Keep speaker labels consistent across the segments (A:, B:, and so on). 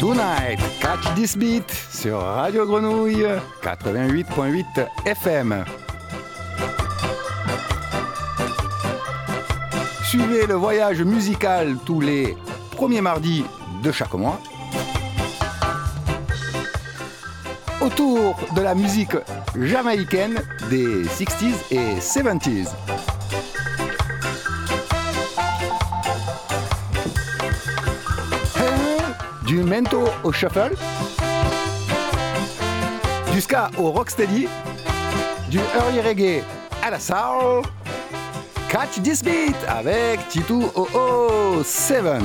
A: Tonight, catch this beat sur Radio Grenouille 88.8 FM. Suivez le voyage musical tous les premiers mardis de chaque mois. Autour de la musique jamaïcaine des 60s et 70s. Du mento au shuffle, du ska au rocksteady, du early reggae à la soul. Catch this beat avec Titu 007.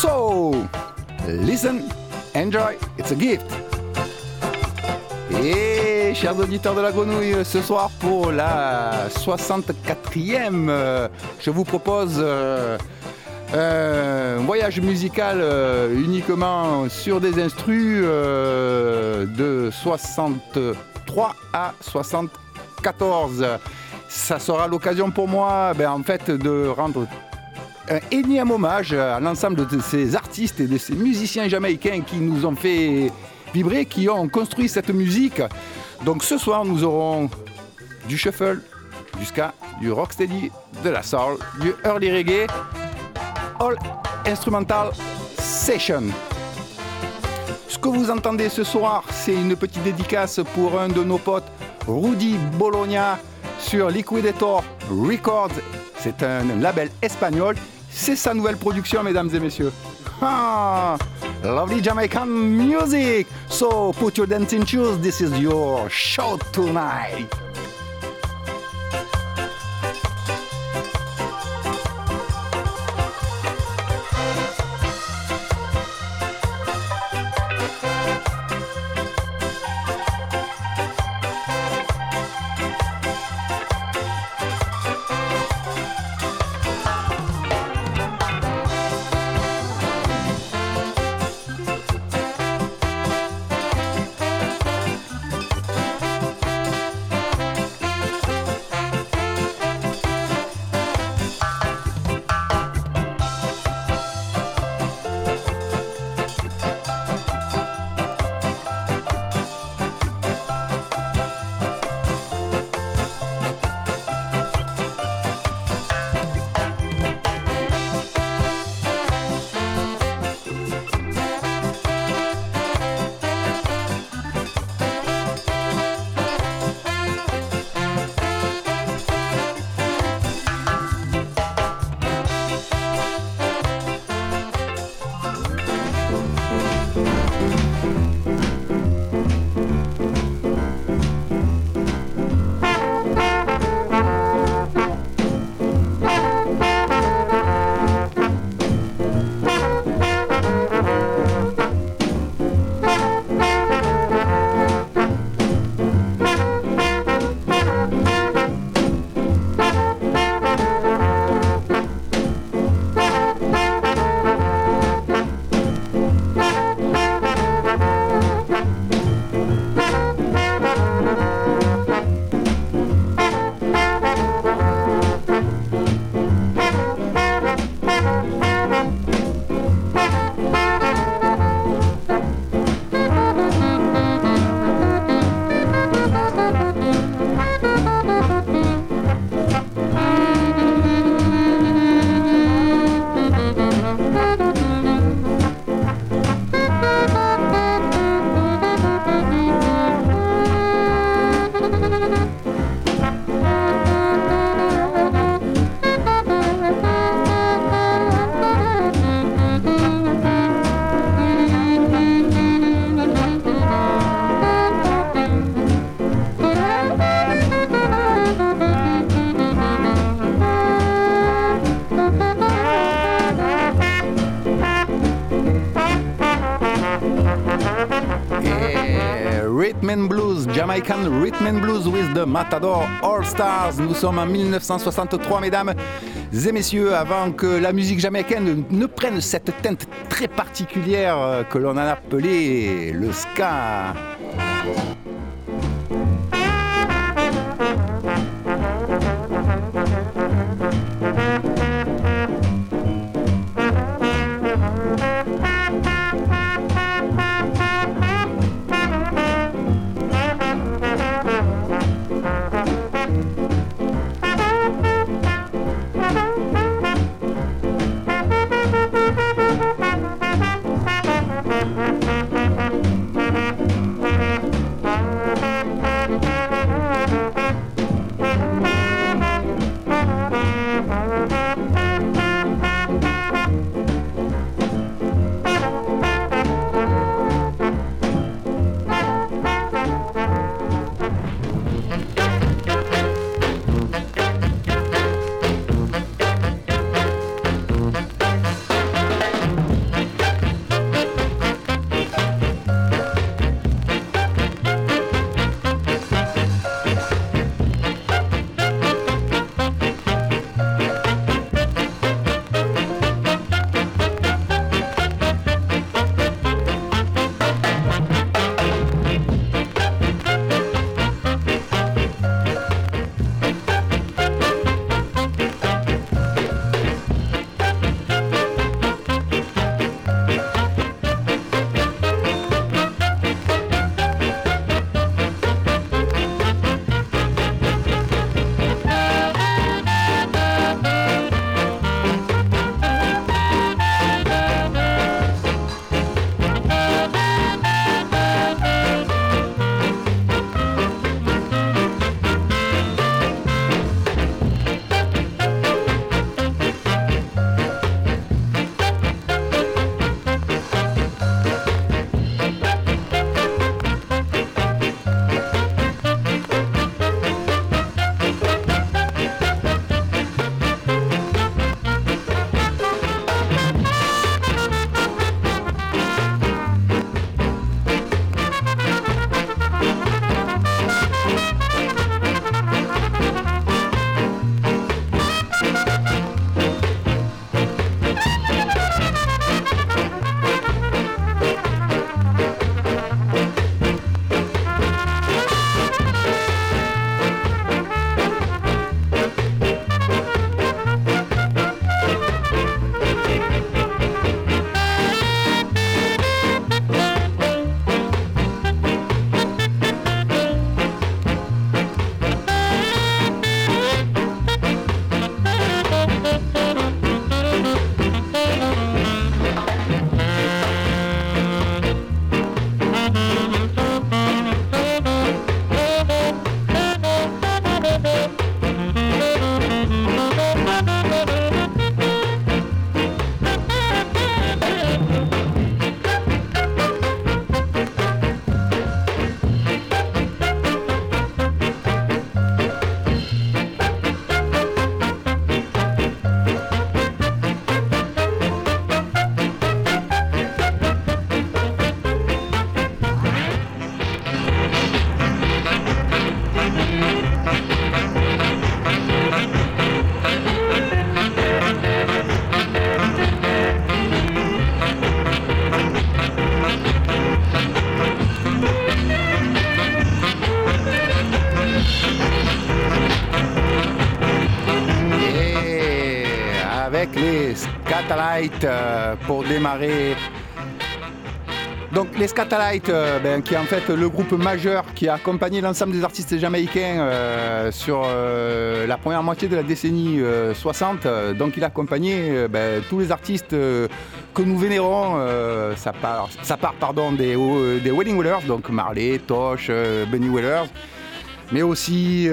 A: So, listen, enjoy, it's a gift. Et chers auditeurs de la grenouille, ce soir pour la 64e, euh, je vous propose euh, un voyage musical euh, uniquement sur des instrus de 63 à 74. Ça sera l'occasion pour moi ben, en fait de rendre un énième hommage à l'ensemble de ces artistes et de ces musiciens jamaïcains qui nous ont fait qui ont construit cette musique. Donc ce soir, nous aurons du shuffle, du ska, du rocksteady, de la soul, du early reggae, all instrumental session. Ce que vous entendez ce soir, c'est une petite dédicace pour un de nos potes, Rudy Bologna, sur Liquidator Records. C'est un label espagnol. C'est sa nouvelle production, mesdames et messieurs. Lovely Jamaican music. So put your dancing shoes. This is your show tonight. Matador All Stars. Nous sommes en 1963, mesdames et messieurs, avant que la musique jamaïcaine ne prenne cette teinte très particulière que l'on a appelée le ska. Scatalites pour démarrer donc les Scatalites, euh, ben, qui est en fait le groupe majeur qui a accompagné l'ensemble des artistes jamaïcains euh, sur euh, la première moitié de la décennie 60. Donc il a accompagné ben, tous les artistes que nous vénérons. ça part, ça part pardon, des, des Wedding Wellers, donc Marley, Tosh, Benny Wellers mais aussi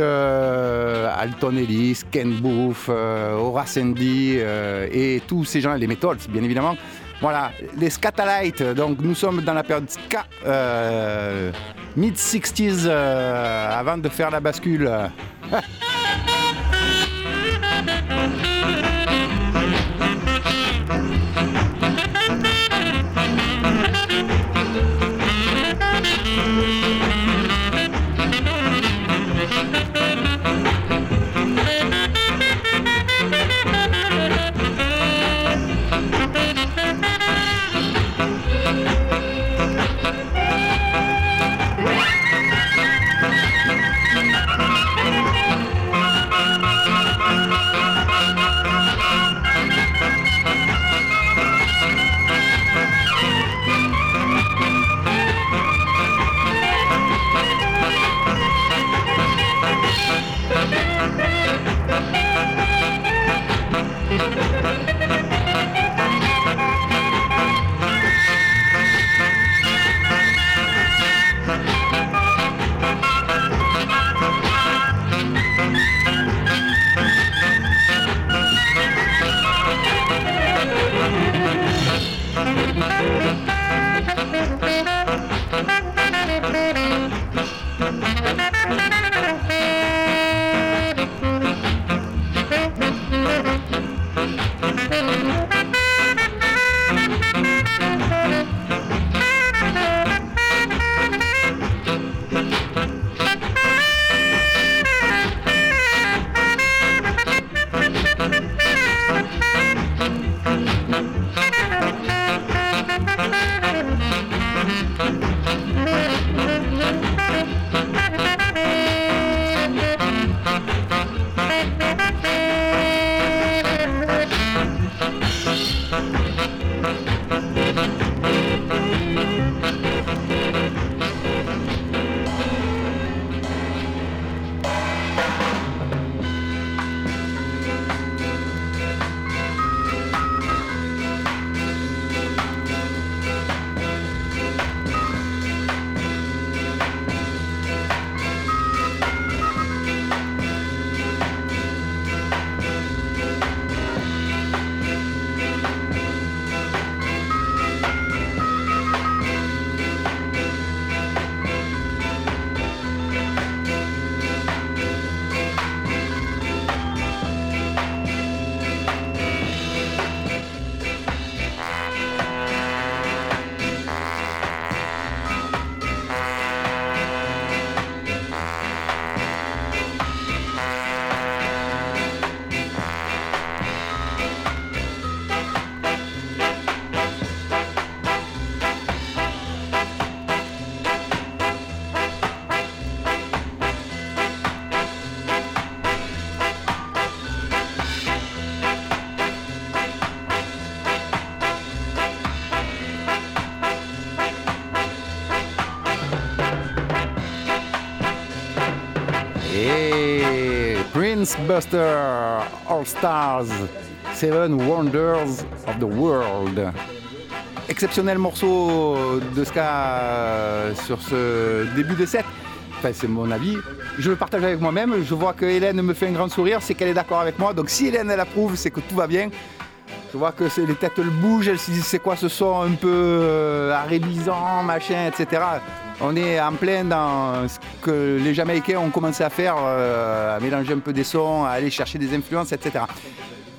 A: Alton Ellis, Ken Booth, Horace Andy et tous ces gens, les Metals bien évidemment. Voilà, les Scatalites, donc nous sommes dans la période ska, euh, mid-60s, euh, avant de faire la bascule. Buster All Stars, Seven Wonders of the World. Exceptionnel morceau de ska sur ce début de set. Enfin, c'est mon avis. Je le partage avec moi-même. Je vois que Hélène me fait un grand sourire, c'est qu'elle est d'accord avec moi. Donc si Hélène elle approuve, c'est que tout va bien. Je vois que les têtes le bougent, elle se c'est quoi ce son un peu euh, machin, etc. On est en plein dans ce que les Jamaïcains ont commencé à faire, euh, à mélanger un peu des sons, à aller chercher des influences, etc.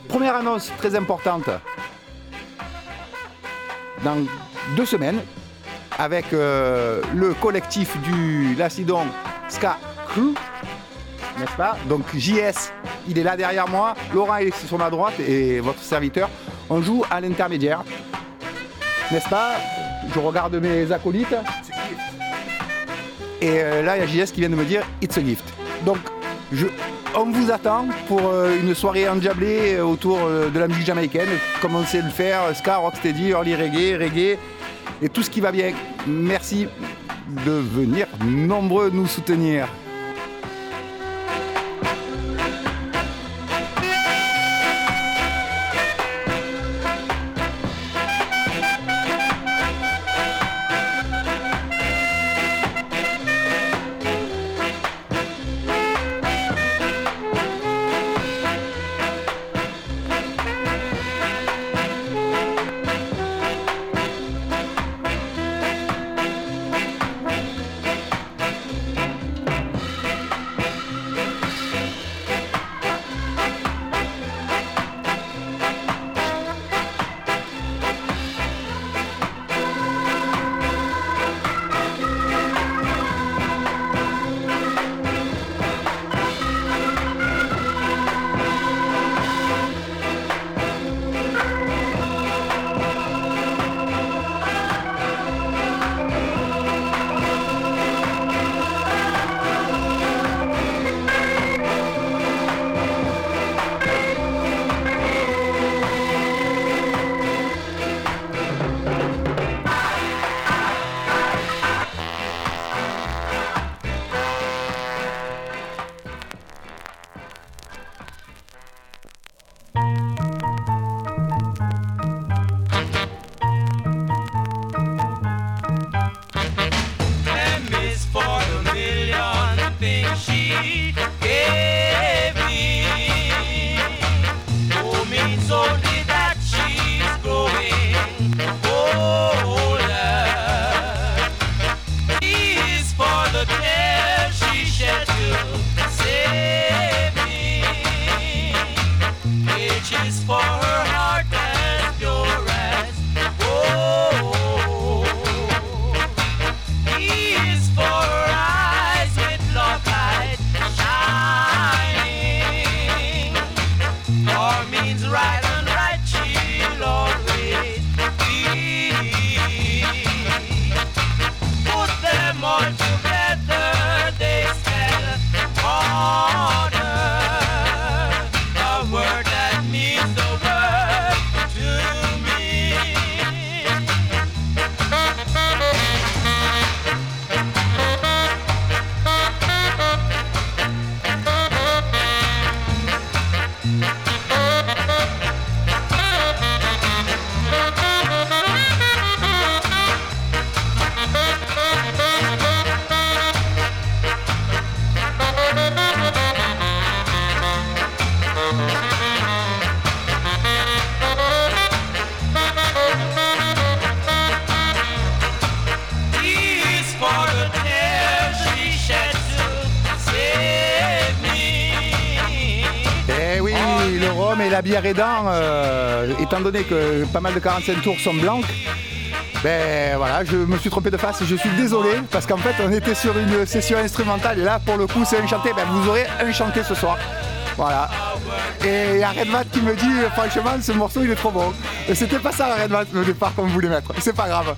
A: Première annonce très importante. Dans deux semaines, avec euh, le collectif du Lacidon Ska Crew, n'est-ce pas? Donc JS, il est là derrière moi, Laurent est sur ma droite et votre serviteur. On joue à l'intermédiaire, n'est-ce pas? Je regarde mes acolytes. Et euh, là, il y a JS qui vient de me dire It's a gift. Donc, je,
B: on vous attend pour euh, une soirée endiablée autour de la musique jamaïcaine, comme on sait le faire, ska, rocksteady, early reggae, reggae et tout ce qui va bien. Merci de venir nombreux nous soutenir. Euh, étant donné que pas mal de 45 tours sont blancs, ben voilà, je me suis trompé de face, je suis désolé parce qu'en fait on était sur une session instrumentale et là pour le coup c'est un chanté, ben vous aurez un chanté ce soir. Voilà. Et il y a Redmat qui me dit franchement ce morceau il est trop bon. C'était pas ça Redmat au départ qu'on voulait mettre, c'est pas grave.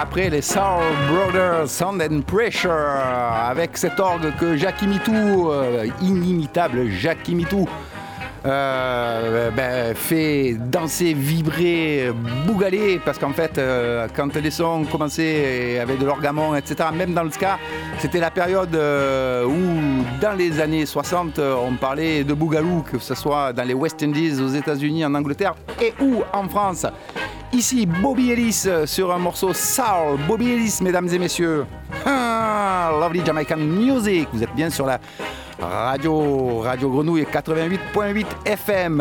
A: Après les Soul Brothers, Sound and Pressure, avec cet orgue que Jacques Imitou, euh, inimitable Jacques Imitou, euh, ben, fait danser, vibrer, bougaler, parce qu'en fait, euh, quand les sons commençaient avec de l'orgamon, etc., même dans le ska, c'était la période où, dans les années 60, on parlait de bougalou, que ce soit dans les West Indies, aux États-Unis, en Angleterre et ou en France. Ici, Bobby Ellis sur un morceau Soul. Bobby Ellis, mesdames et messieurs. Ah, lovely Jamaican Music. Vous êtes bien sur la radio, radio Grenouille 88.8 FM.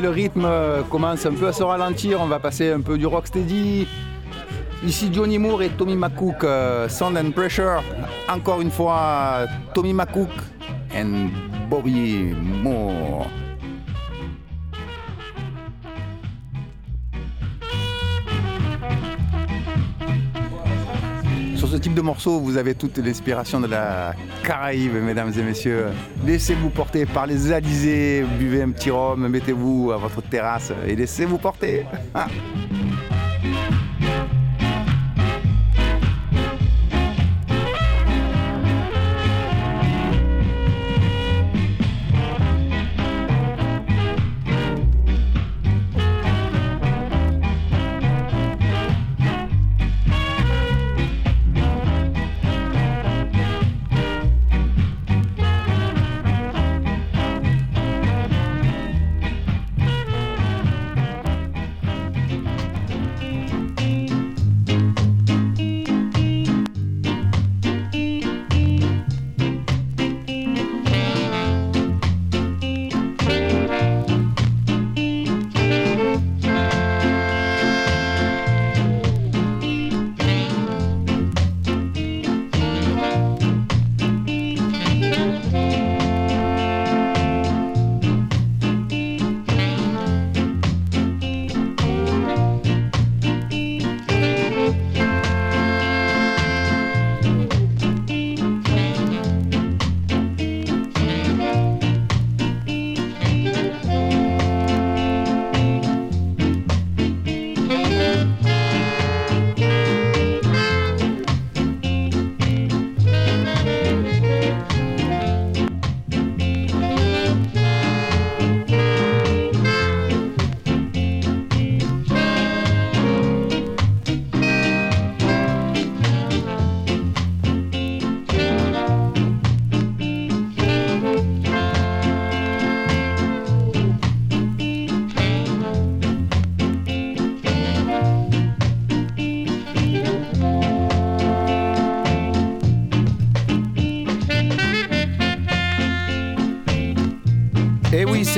A: Le rythme commence un peu à se ralentir. On va passer un peu du rocksteady Ici Johnny Moore et Tommy McCook, euh, Sound and Pressure. Encore une fois, Tommy McCook and Bobby Moore. Ce type de morceau, vous avez toute l'inspiration de la Caraïbe, mesdames et messieurs. Laissez-vous porter par les alizés, buvez un petit rhum, mettez-vous à votre terrasse et laissez-vous porter.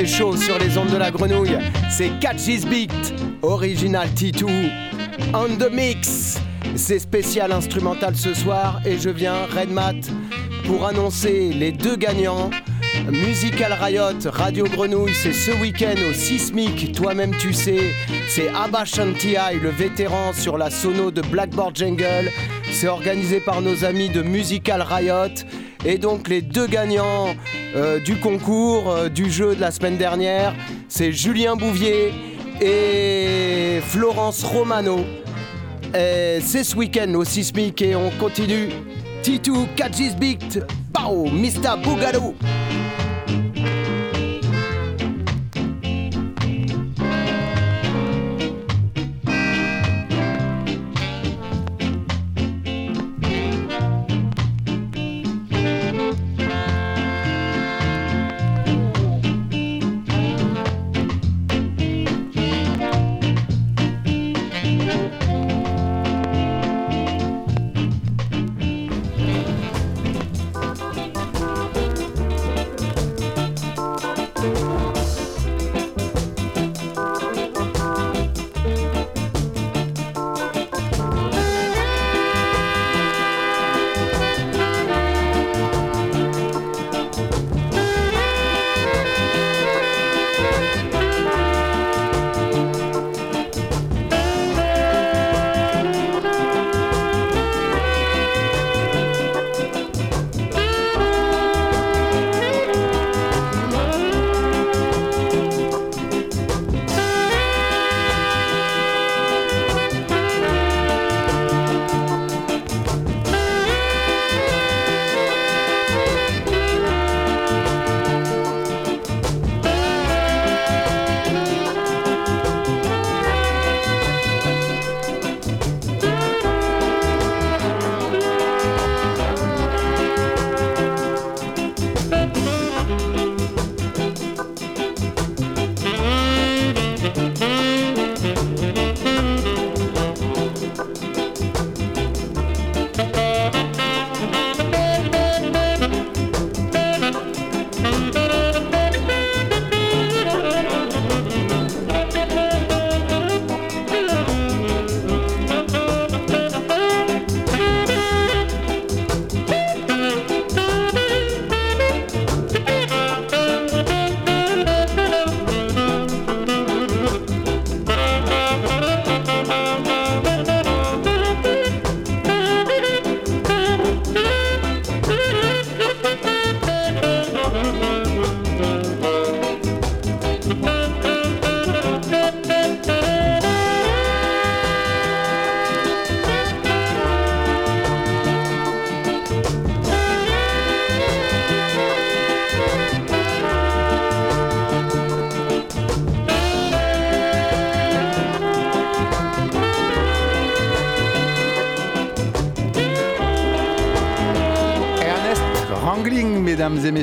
C: chaud sur les ondes de la grenouille. C'est Catch Beat, Original T2, on the mix. C'est spécial instrumental ce soir et je viens, Redmat, pour annoncer les deux gagnants. Musical Riot, Radio Grenouille, c'est ce week-end au Sismic, toi-même tu sais. C'est Abba Shantiai, le vétéran sur la sono de Blackboard Jungle. C'est organisé par nos amis de Musical Riot. Et donc les deux gagnants euh, du concours, euh, du jeu de la semaine dernière, c'est Julien Bouvier et Florence Romano. C'est ce week-end au Sismic et on continue. Titou, Kajis Beat, Pau, Mr. Bougalou.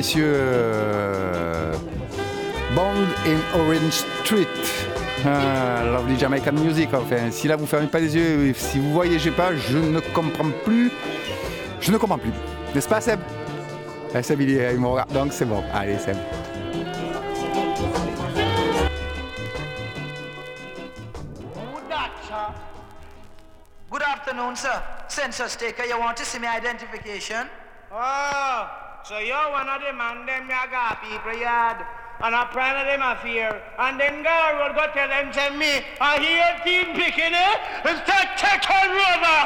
A: Messieurs. Euh, Bond in Orange Street. Ah, lovely Jamaican music. Enfin, si là vous fermez pas les yeux, si vous voyez, pas, je ne comprends plus. Je ne comprends plus. N'est-ce pas, Seb? Eh, Seb, il, il me regarde, donc c'est bon. Allez, Seb.
D: Good afternoon, sir. Census taker, you want to see my identification?
E: Oh, so you're one of them and them ya got people yard. And a plan of them affair. And then God will go tell them, tell me, I hear team picking it. It's that take on river.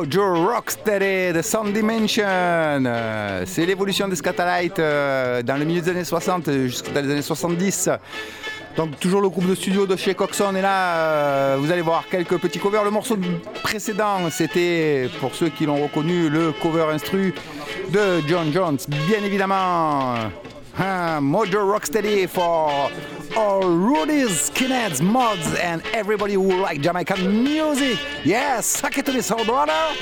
A: Et Mojo Rocksteady de Sound Dimension. C'est l'évolution des Scatalites euh, dans le milieu des années 60 jusqu'à les années 70. Donc toujours le groupe de studio de chez Coxon et là euh, vous allez voir quelques petits covers. Le morceau précédent c'était pour ceux qui l'ont reconnu le cover instru de John Jones bien évidemment. Hein, Mojo Rocksteady for all Rudy's, skinheads, mods, and everybody who like Jamaican music. Yes, suck it to this, old brother.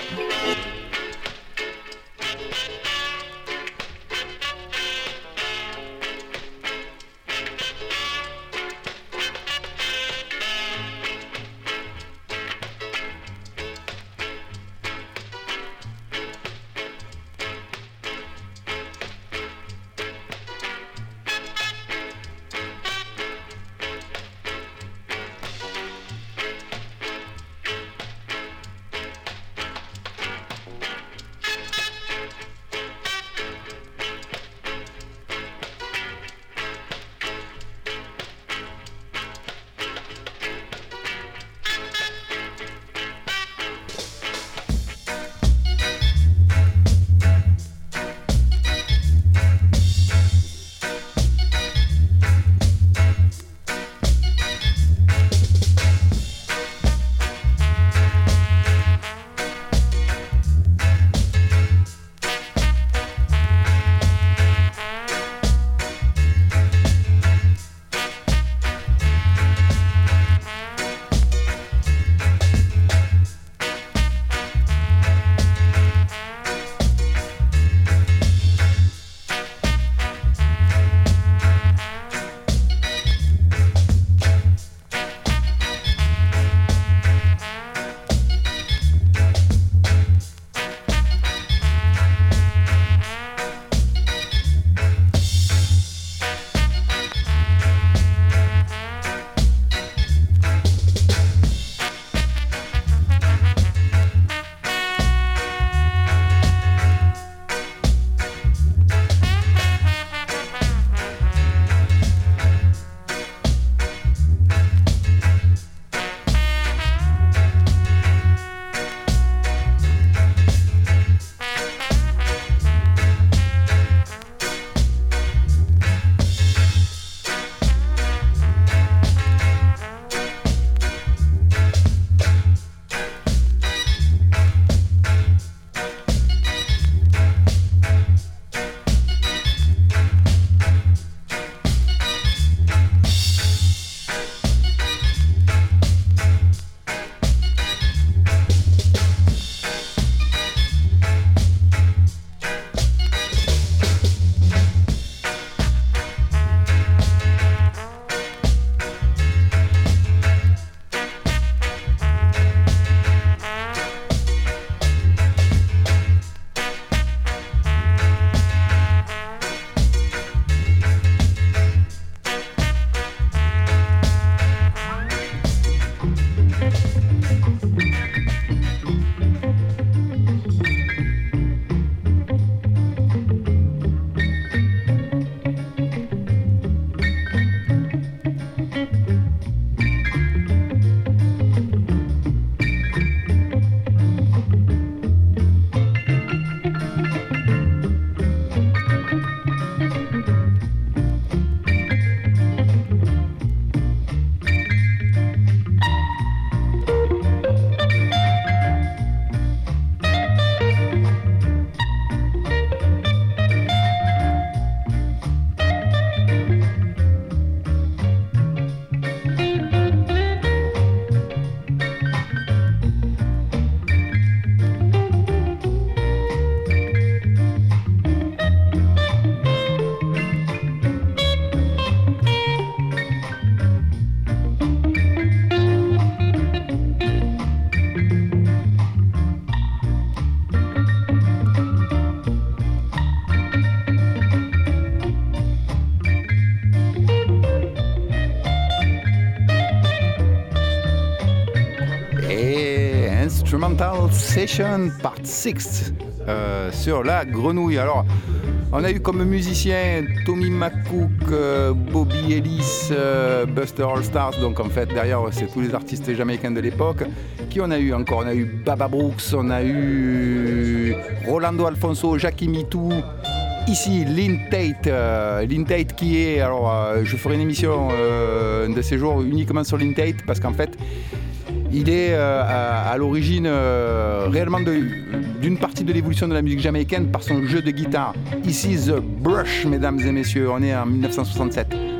A: Session Part 6 euh, sur la grenouille. Alors, on a eu comme musiciens Tommy McCook, euh, Bobby Ellis, euh, Buster All Stars. Donc en fait, derrière, c'est tous les artistes jamaïcains de l'époque. Qui on a eu encore? On a eu Baba Brooks, on a eu Rolando Alfonso, Jackie Mitou. Ici, Lynn Tate, Lynn Tate qui est, alors je ferai une émission de ces jours uniquement sur Lynn Tate parce qu'en fait, il est euh, à, l'origine euh, réellement d'une partie de l'évolution de la musique jamaïcaine par son jeu de guitare. Ici, The Brush, mesdames et messieurs, on est en 1967.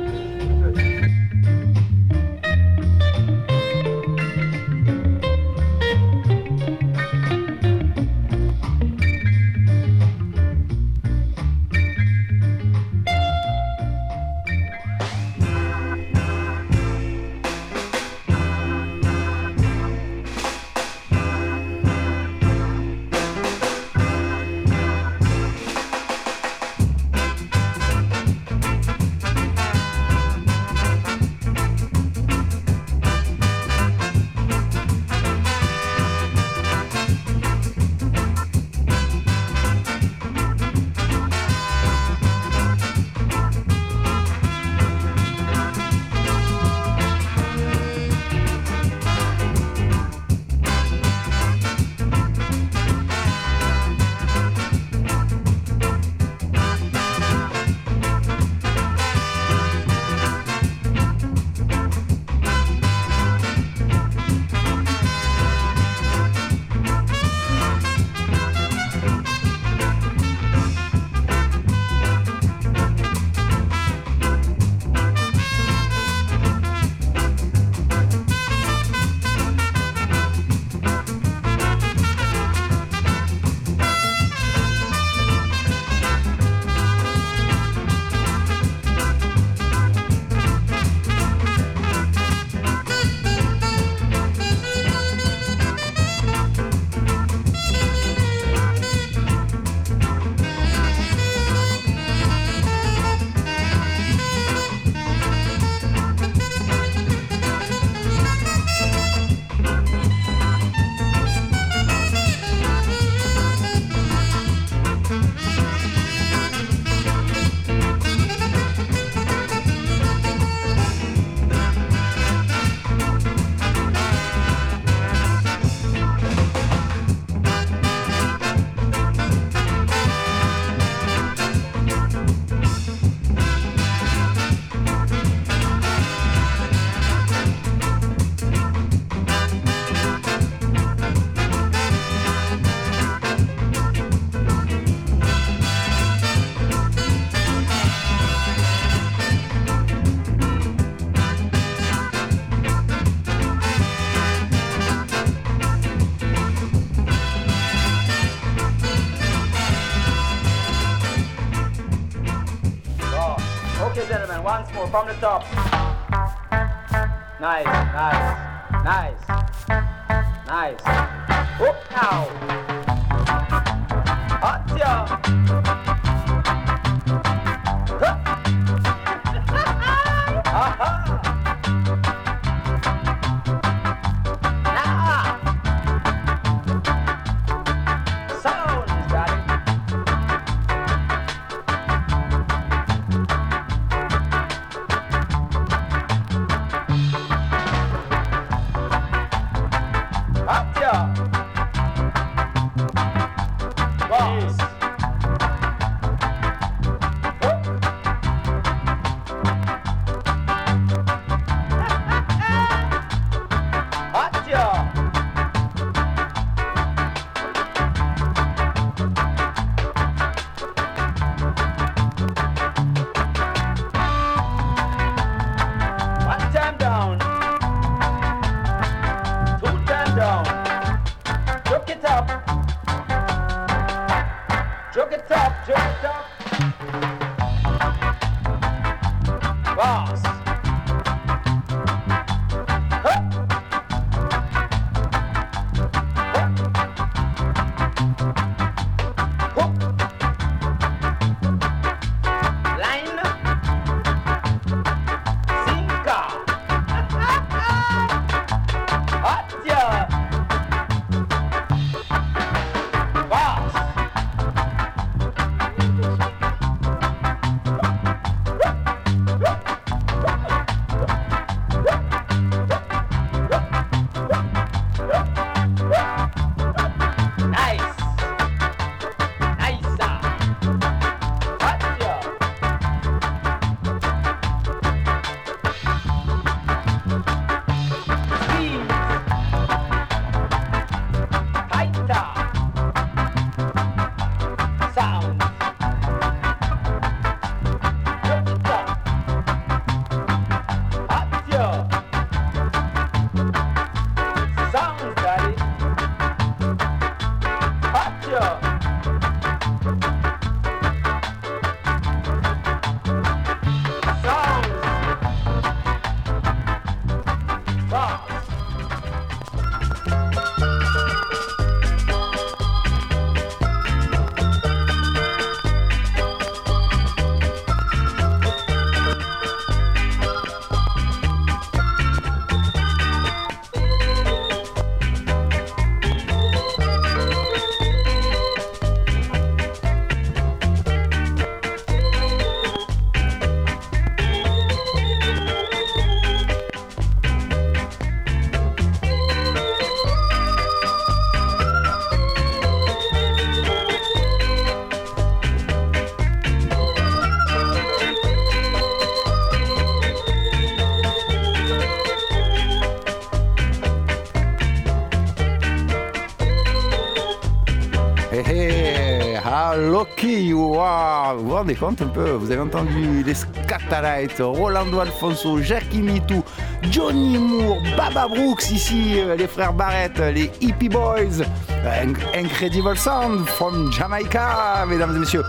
A: Rendez compte un peu Vous avez entendu les Scatalites, Rolando Alfonso, Jackie Mitou, Johnny Moore, Baba Brooks ici, euh, les frères Barrett, les Hippie Boys, Inc- Incredible Sound from Jamaica, mesdames et messieurs.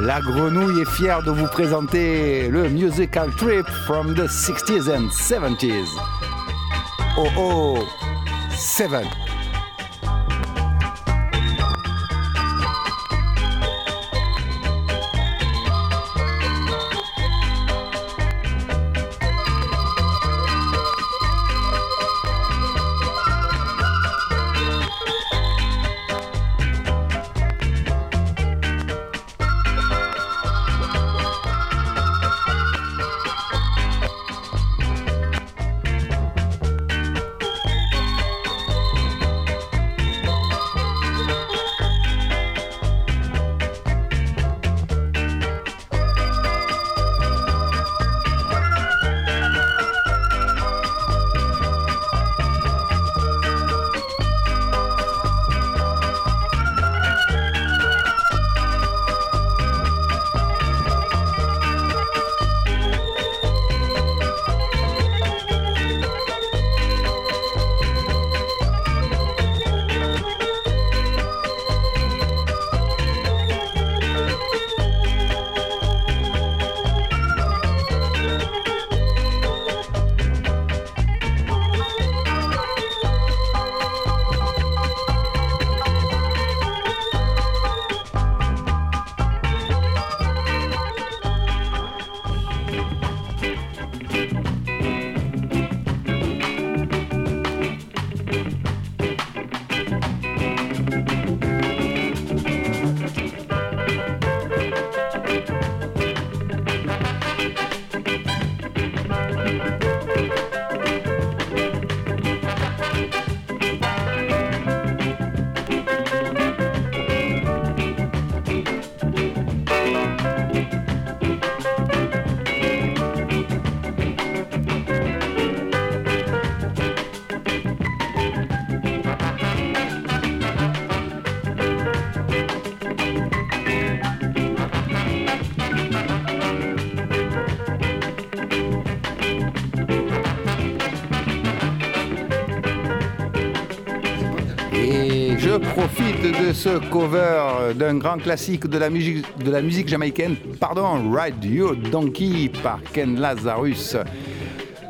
A: La grenouille est fière de vous présenter le musical trip from the 60s and 70s. Oh oh, 7. Ce cover d'un grand classique de la musique, de la musique jamaïcaine, pardon, Ride Your Donkey par Ken Lazarus.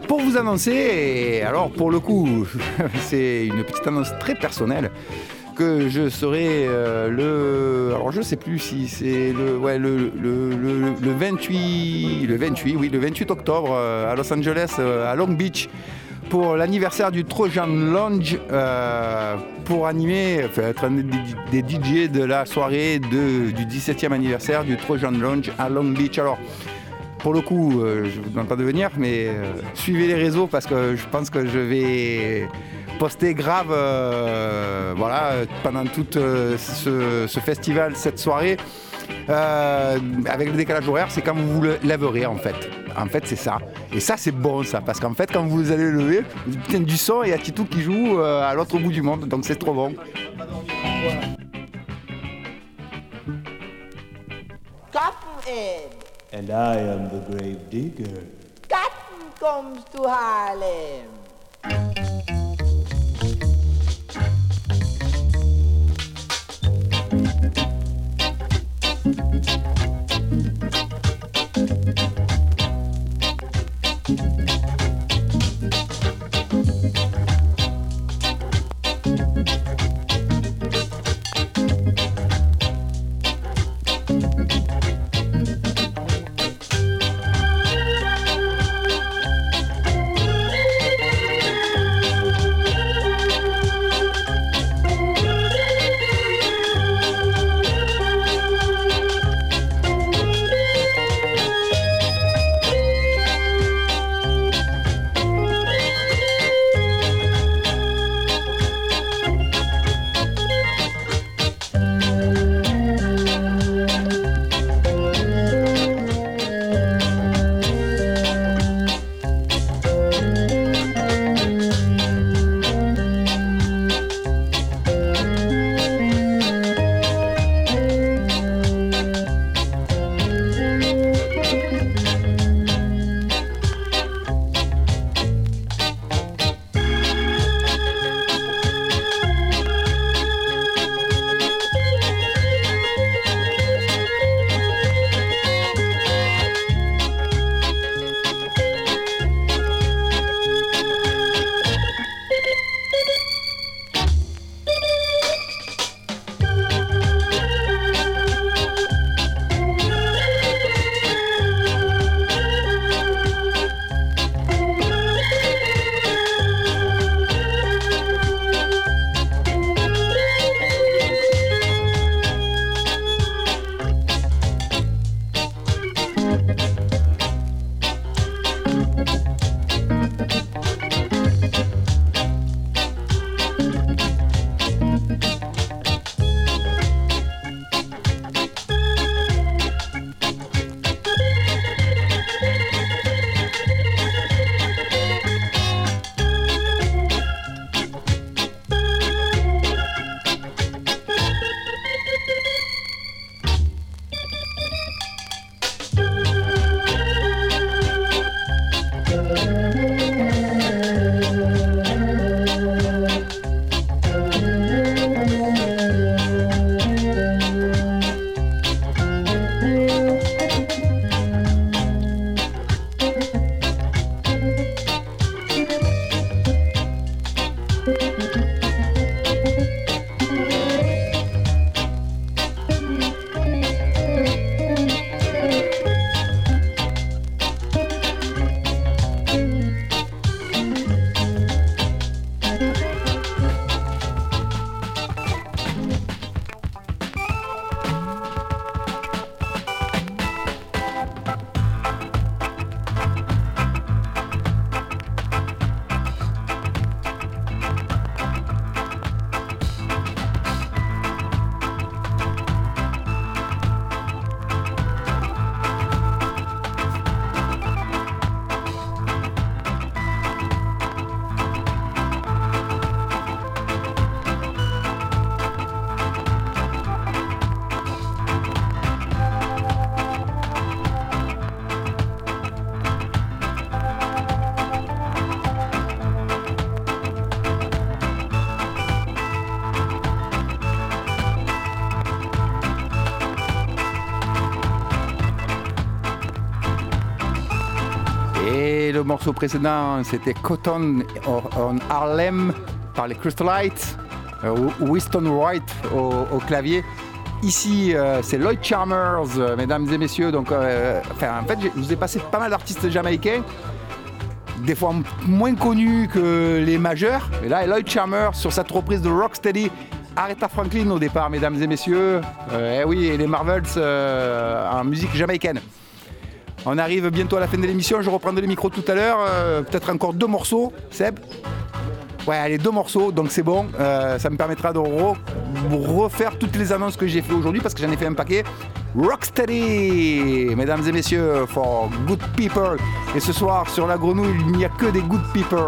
A: Pour vous annoncer, alors pour le coup, c'est une petite annonce très personnelle, que je serai euh, le. Alors je sais plus si c'est le, ouais, le, le, le, le 28. Le 28, oui, le 28 octobre euh, à Los Angeles, euh, à Long Beach, pour l'anniversaire du Trojan Lounge, euh, pour animer, être un des, DJ de la soirée du 17e anniversaire du Trojan Lounge à Long Beach. Alors. Pour le coup, euh, je vous demande pas de venir, mais euh, suivez les réseaux parce que je pense que je vais poster grave voilà, pendant tout ce festival, cette soirée. Euh, avec le décalage horaire, c'est quand vous vous lèverez en fait. En fait, c'est ça. Et ça, c'est bon ça, parce qu'en fait, quand vous allez le lever, vous avez du son et il y a Titou qui joue euh, à l'autre bout du monde, donc c'est trop bon.
F: Cotton Ed.
G: And I am the grave digger.
F: Cotton comes to Harlem.
A: Morceau précédent, c'était Cotton on Harlem par les Crystalites, euh, Winston Wright au, clavier. Ici, euh, c'est Lloyd Chalmers, euh, mesdames et messieurs. Donc, euh, en fait, je vous ai passé pas mal d'artistes jamaïcains, des fois moins connus que les majeurs. Et là, Lloyd Chalmers sur cette reprise de Rocksteady, Aretha Franklin au départ, mesdames et messieurs. Eh oui, et les Marvels en musique jamaïcaine. On arrive bientôt à la fin de l'émission. Je reprendrai le micro tout à l'heure. euh, Peut-être encore deux morceaux, Seb. Ouais, allez, deux morceaux, donc c'est bon. Euh, ça me permettra de re- refaire toutes les annonces que j'ai fait aujourd'hui parce que j'en ai fait un paquet. Rocksteady, mesdames et messieurs, for good people. Et ce soir, sur la grenouille, il n'y a que des good people.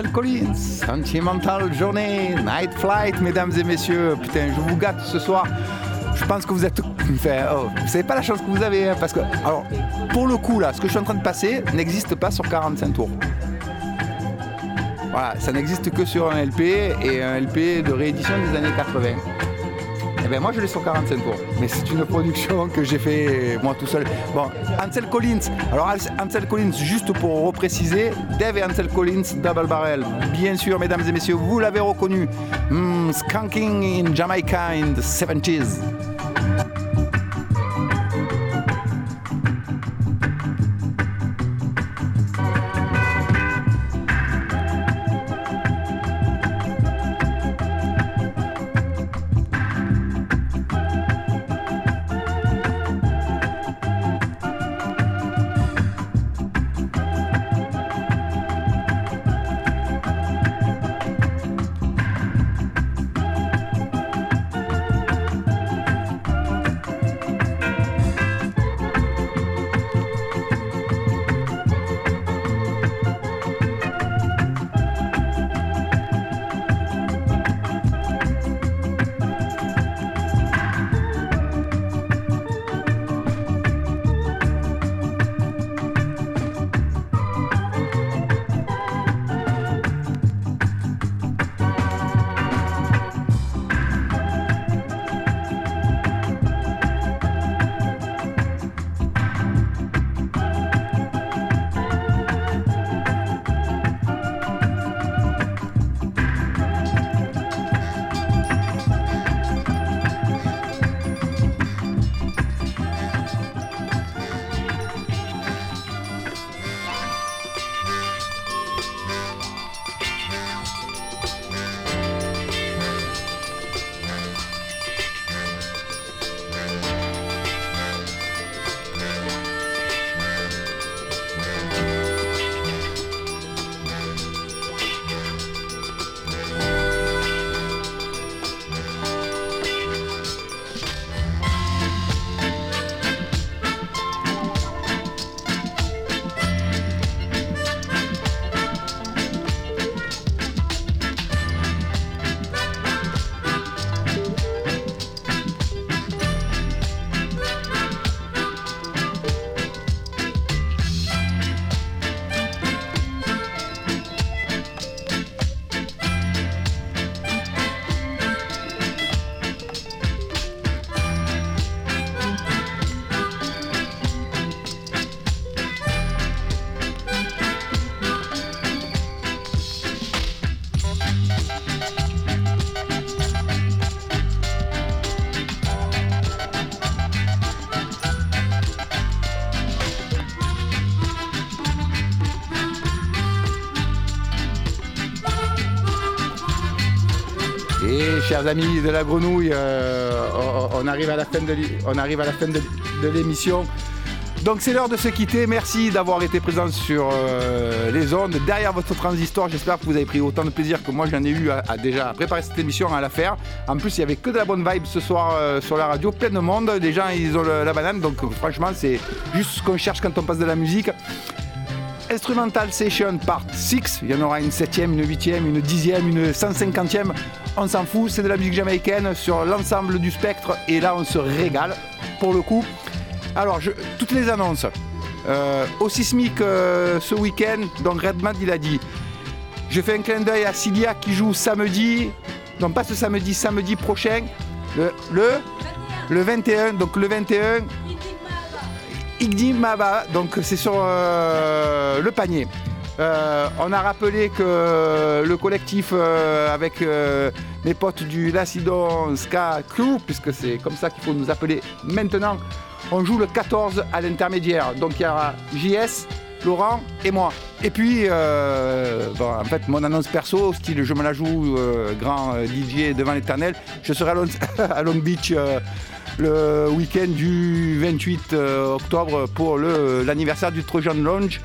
A: Collins, Sentimental Journey, Night Flight, mesdames et messieurs. Putain, je vous gâte ce soir. Je pense que vous êtes. Enfin, oh, vous savez pas la chance que vous avez, hein, parce que. Alors, pour le coup, là, ce que je suis en train de passer n'existe pas sur 45 tours. Voilà, ça n'existe que sur un LP et un LP de réédition des années 80. Ben moi je l'ai sur 45 tours, mais c'est une production que j'ai fait moi tout seul. Bon, Ansel Collins, alors Ans- Ansel Collins, juste pour repréciser, Dave et Ansel Collins, Double Barrel, bien sûr mesdames et messieurs, vous l'avez reconnu, Hmm, Skanking in Jamaica in the 70s. Chers amis de la grenouille, euh, on, arrive à la fin de, l'émission. Donc c'est l'heure de se quitter. Merci d'avoir été présent sur euh, les ondes. Derrière votre transistor, j'espère que vous avez pris autant de plaisir que moi j'en ai eu à, déjà préparer cette émission, à la faire. En plus, il n'y avait que de la bonne vibe ce soir euh, sur la radio, plein de monde. Les gens, ils ont la banane. Donc franchement, c'est juste ce qu'on cherche quand on passe de la musique. Instrumental Session Part 6. Il y en aura une 7 une 8 une 10 une 150e. On s'en fout, c'est de la musique jamaïcaine sur l'ensemble du spectre et là on se régale pour le coup. Alors, toutes les annonces. Euh, au sismique euh, ce week-end, donc Redman il a dit Je fais un clin d'œil à Cilia qui joue samedi, non pas ce samedi, samedi prochain, le 21, donc le 21, Igdi Maba, donc c'est sur euh, le panier. Euh, on a rappelé que le collectif euh, avec mes potes du Lacidon Ska Crew, puisque c'est comme ça qu'il faut nous appeler maintenant, on joue le 14 à l'intermédiaire. Donc il y aura JS, Laurent et moi. Et puis, en fait, mon annonce perso, style je me la joue, grand DJ devant l'éternel, je serai à Long Beach le week-end du 28 euh, octobre pour l'anniversaire du Trojan Lounge.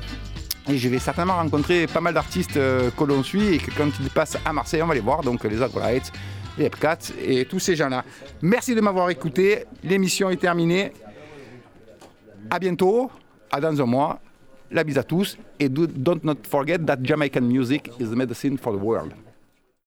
A: Et je vais certainement rencontrer pas mal d'artistes euh, que l'on suit et que quand ils passent à Marseille, on va les voir. Donc les Agrolites, les Epcats et tous ces gens-là. Merci de m'avoir écouté. L'émission est terminée. À bientôt. À dans un mois. La bise à tous. Et don't not forget that Jamaican music is the medicine for the world.